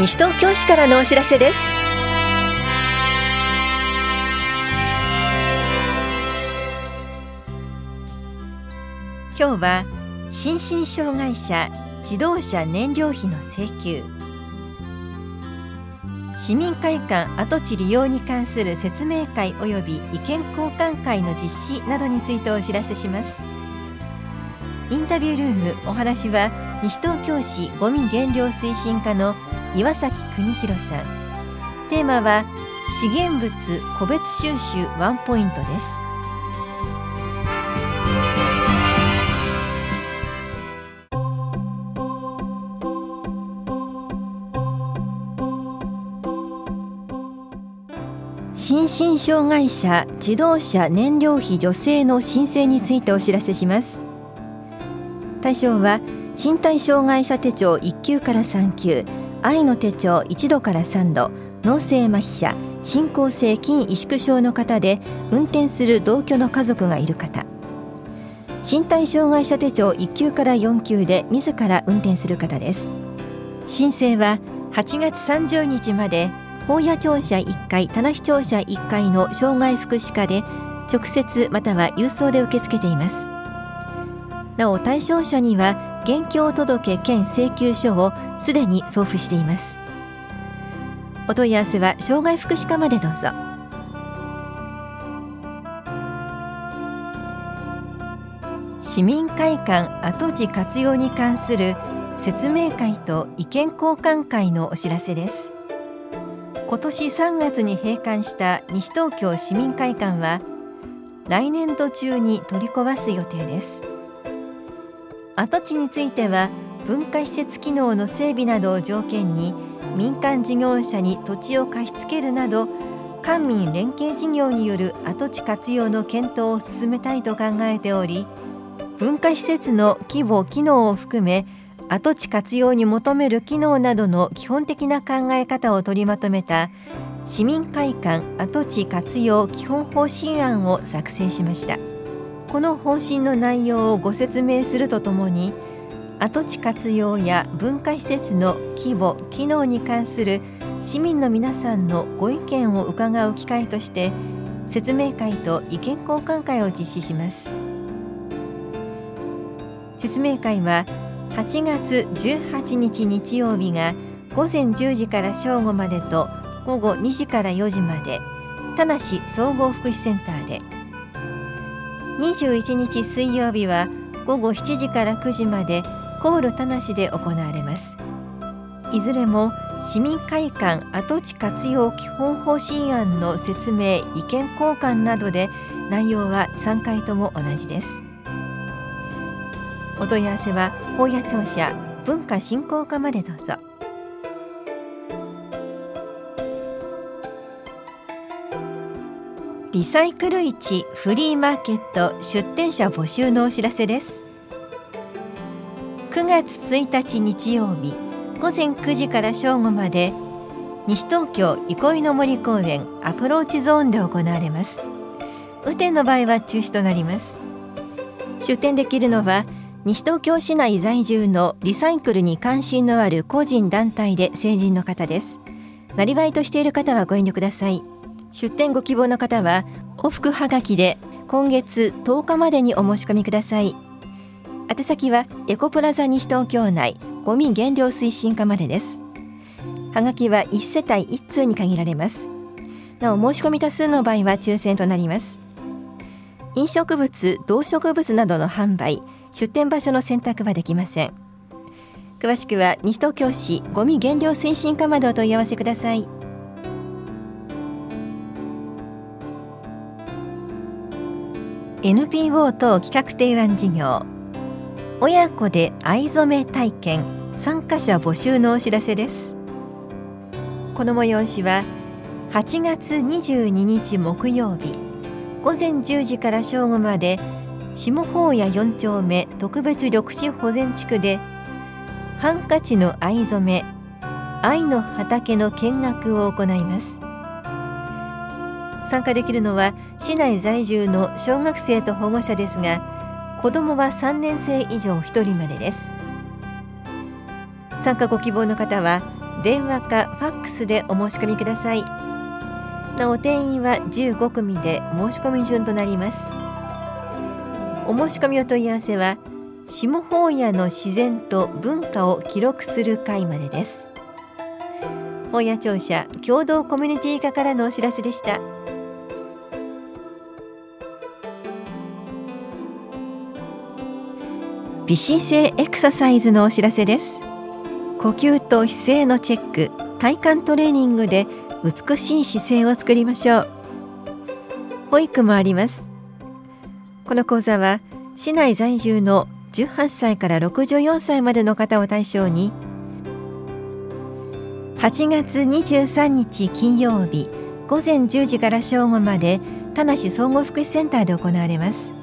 西東京市からのお知らせです。今日は心身障害者自動車燃料費の請求。市民会館跡地利用に関する説明会及び意見交換会の実施などについてお知らせします。インタビュールームお話は西東京市ごみ減量推進課の岩崎邦弘さん。テーマは資源物個別収集ワンポイントです。心身障害者自動車燃料費助成の申請についてお知らせします。対象は身体障害者手帳1級から3級。愛の手帳1度から3度脳性麻痺者進行性筋萎縮症の方で運転する同居の家族がいる方。身体障害者手帳1級から4級で自ら運転する方です。申請は8月30日まで法屋庁舎1階棚視庁舎1階の障害福祉課で直接または郵送で受け付けています。なお対象者には現況届兼請求書をすでに送付しています。お問い合わせは障害福祉課までどうぞ。市民会館跡地活用に関する説明会と意見交換会のお知らせです。今年3月に閉館した西東京市民会館は来年度中に取り壊す予定です。跡地については文化施設機能の整備などを条件に民間事業者に土地を貸し付けるなど官民連携事業による跡地活用の検討を進めたいと考えており文化施設の規模・機能を含め跡地活用に求める機能などの基本的な考え方を取りまとめた市民会館跡地活用基本方針案を作成しました。この方針の内容をご説明するとともに跡地活用や文化施設の規模・機能に関する市民の皆さんのご意見を伺う機会として説明会と意見交換会を実施します。説明会は8月18日日曜日が午前10時から正午までと午後2時から4時まで田無総合福祉センターで21日水曜日は午後7時から9時までコール田無で行われます。いずれも市民会館跡地活用基本方針案の説明意見交換などで内容は3回とも同じです。お問い合わせは法屋庁舎文化振興課までどうぞ。リサイクル市フリーマーケット出店者募集のお知らせです。9月1日日曜日午前9時から正午まで西東京憩いの森公園アプローチゾーンで行われます。雨天の場合は中止となります。出店できるのは西東京市内在住のリサイクルに関心のある個人団体で成人の方です。なりわいとしている方はご遠慮ください。出店ご希望の方は往復はがきで今月10日までにお申し込みください。宛先はエコプラザ西東京内ゴミ減量推進課までです。はがきは1世帯1通に限られます。なお申し込み多数の場合は抽選となります。飲食物動植物などの販売出店場所の選択はできません。詳しくは西東京市ゴミ減量推進課までお問い合わせください。NPO 等企画提案事業。親子で藍染め体験。参加者募集のお知らせです。この催しは8月22日木曜日。午前10時から正午まで。下法屋4丁目特別緑地保全地区で。ハンカチの藍染め。愛の畑の見学を行います。参加できるのは市内在住の小学生と保護者ですが子どもは3年生以上1人までです。参加ご希望の方は電話かファックスでお申し込みください。なお定員は15組で申し込み順となります。お申し込みお問い合わせは下法屋の自然と文化を記録する会までです。本屋庁舎共同コミュニティ課からのお知らせでした。微姿勢エクササイズのお知らせです。呼吸と姿勢のチェック体幹トレーニングで美しい姿勢を作りましょう。保育もあります。この講座は市内在住の18歳から64歳までの方を対象に8月23日金曜日午前10時から正午まで田梨総合福祉センターで行われます。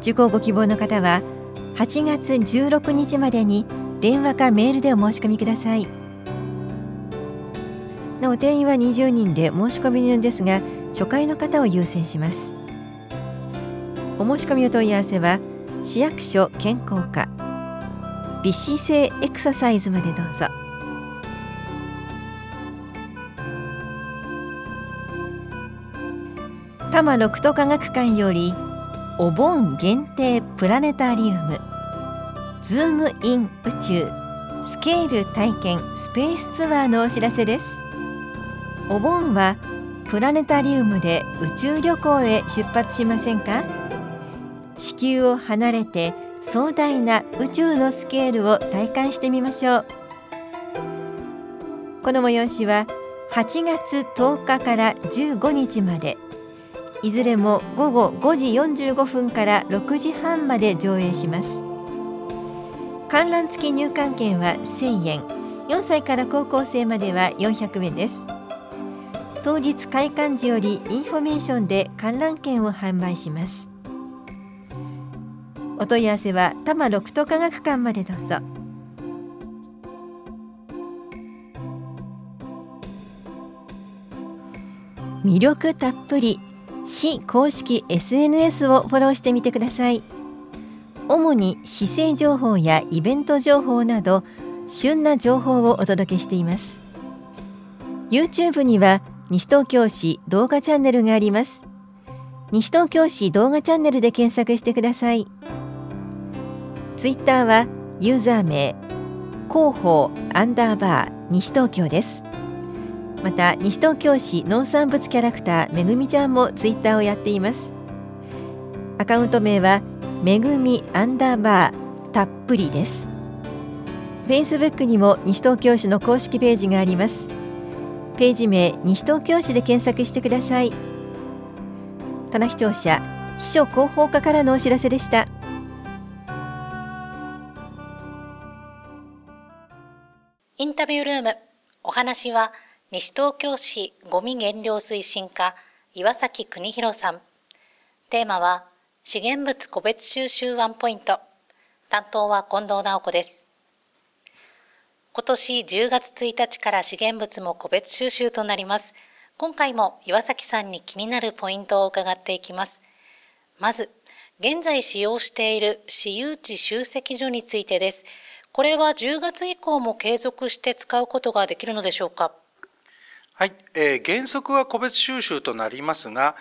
受講ご希望の方は8月16日までに電話かメールでお申し込みください。なお定員は20人で申し込み順ですが初回の方を優先します。お申し込みお問い合わせは市役所健康課。微姿勢エクササイズまでどうぞ。多摩六都科学館よりお盆限定プラネタリウム。ズームイン宇宙。スケール体験スペースツアーのお知らせです。お盆はプラネタリウムで宇宙旅行へ出発しませんか？地球を離れて壮大な宇宙のスケールを体感してみましょう。この催しは8月10日から15日まで。いずれも午後5時45分から6時半まで上映します。観覧付き入館券は1000円。4歳から高校生までは400円です。当日開館時よりインフォメーションで観覧券を販売します。お問い合わせは多摩六都科学館までどうぞ。魅力たっぷり。市公式 SNS をフォローしてみてください。主に姿勢情報やイベント情報など旬な情報をお届けしています。YouTube には西東京市動画チャンネルがあります。西東京市動画チャンネルで検索してください。Twitter はユーザー名広報アンダーバー西東京です。また西東京市農産物キャラクターめぐみちゃんもツイッターをやっています。アカウント名はめぐみアンダーバーたっぷりです。フェイスブックにも西東京市の公式ページがあります。ページ名西東京市で検索してください。棚視聴者秘書広報課からのお知らせでした。インタビュールームお話は西東京市ごみ減量推進課岩崎邦弘さん。テーマは資源物個別収集ワンポイント。担当は近藤直子です。今年10月1日から資源物も個別収集となります。今回も岩崎さんに気になるポイントを伺っていきます。まず、現在使用している私有地集積所についてです。これは10月以降も継続して使うことができるのでしょうか？はい、えー、原則は個別収集となりますが、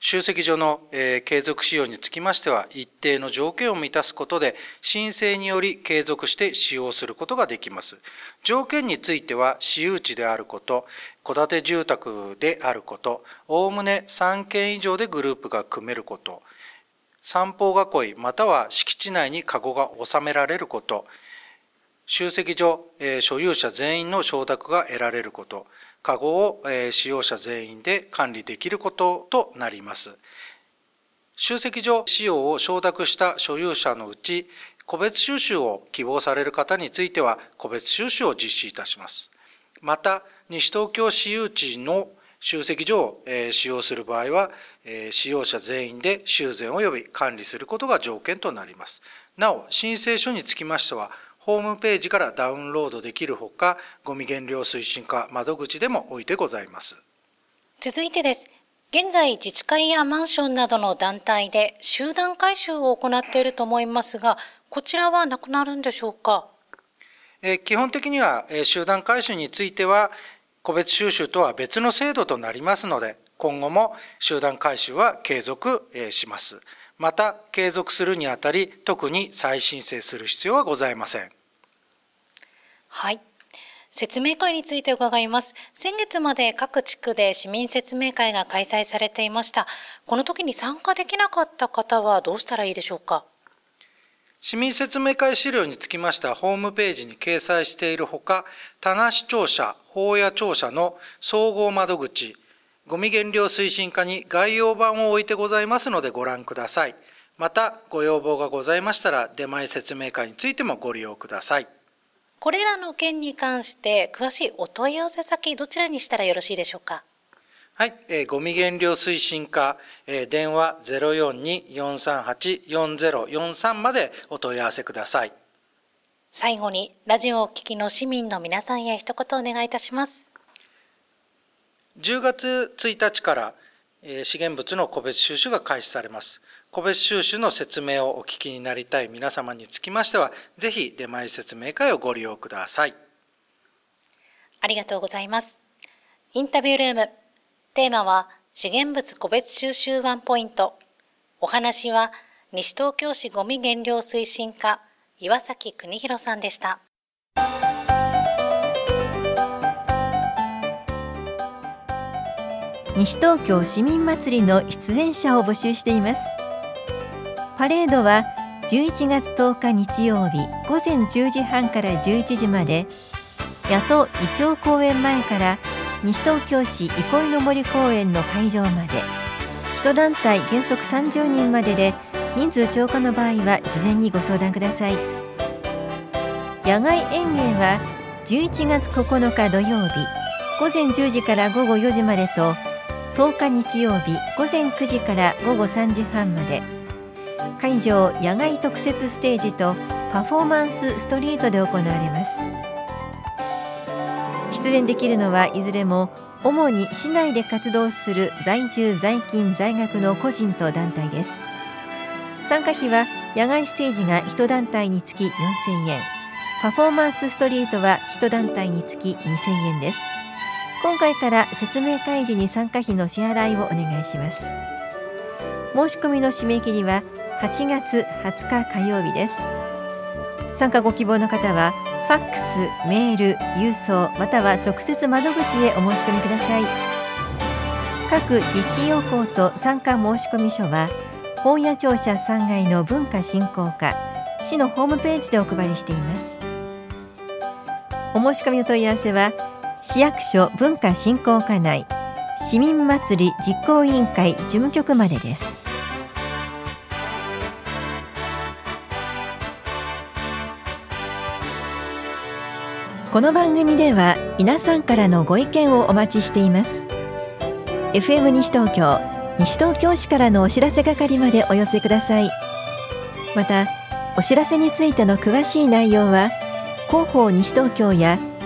集積所の、えー、継続使用につきましては、一定の条件を満たすことで、申請により継続して使用することができます。条件については、私有地であること、戸建て住宅であること、おおむね3件以上でグループが組めること、散歩囲いまたは敷地内に籠が収められること、集積所、えー、所有者全員の承諾が得られること、カゴを使用者全員で管理できることとなります。集積所使用を承諾した所有者のうち、個別収集を希望される方については、個別収集を実施いたします。また、西東京私有地の集積所を使用する場合は、使用者全員で修繕及び管理することが条件となります。なお、申請書につきましては、ホームページからダウンロードできるほか、ゴミ減量推進課窓口でも置いてございます。続いてです。現在、自治会やマンションなどの団体で集団回収を行っていると思いますが、こちらはなくなるんでしょうか？基本的には集団回収については個別収集とは別の制度となりますので今後も集団回収は継続します。また継続するにあたり特に再申請する必要はございません。はい説明会について伺います。先月まで各地区で市民説明会が開催されていました。この時に参加できなかった方はどうしたらいいでしょうか？市民説明会資料につきましてはホームページに掲載しているほか、棚視聴者、法や庁舎の総合窓口、ゴミ減量推進課に概要版を置いてございますのでご覧ください。また、ご要望がございましたら、出前説明会についてもご利用ください。これらの件に関して詳しいお問い合わせ先どちらにしたらよろしいでしょうか？はい、えー、ゴミ減量推進課、えー、電話042-438-4043までお問い合わせください。最後にラジオをお聞きの市民の皆さんへ一言お願いいたします。10月1日から、資源物の個別収集が開始されます。個別収集の説明をお聞きになりたい皆様につきましては、ぜひ出前説明会をご利用ください。ありがとうございます。インタビュールーム。テーマは、資源物個別収集ワンポイント。お話は、西東京市ごみ減量推進課、岩崎邦弘さんでした。西東京市民祭りの出演者を募集しています。パレードは11月10日日曜日午前10時半から11時まで野党イチョウ公園前から西東京市憩いの森公園の会場まで一団体原則30人までで人数超過の場合は事前にご相談ください野外演芸は11月9日土曜日午前10時から午後4時までと10日日曜日午前9時から午後3時半まで。会場野外特設ステージとパフォーマンスストリートで行われます。出演できるのはいずれも主に市内で活動する在住在勤在学の個人と団体です。参加費は野外ステージが1団体につき4000円。パフォーマンスストリートは1団体につき2000円です。今回から説明会時に参加費の支払いをお願いします。申し込みの締め切りは8月20日火曜日です。参加ご希望の方はファックス、メール、郵送または直接窓口へお申し込みください。各実施要項と参加申込書は本屋庁舎3階の文化振興課市のホームページでお配りしています。お申し込みの問い合わせは市役所文化振興課内市民祭り実行委員会事務局までです。この番組では皆さんからのご意見をお待ちしています。FM 西東京西東京市からのお知らせ係までお寄せください。またお知らせについての詳しい内容は広報西東京や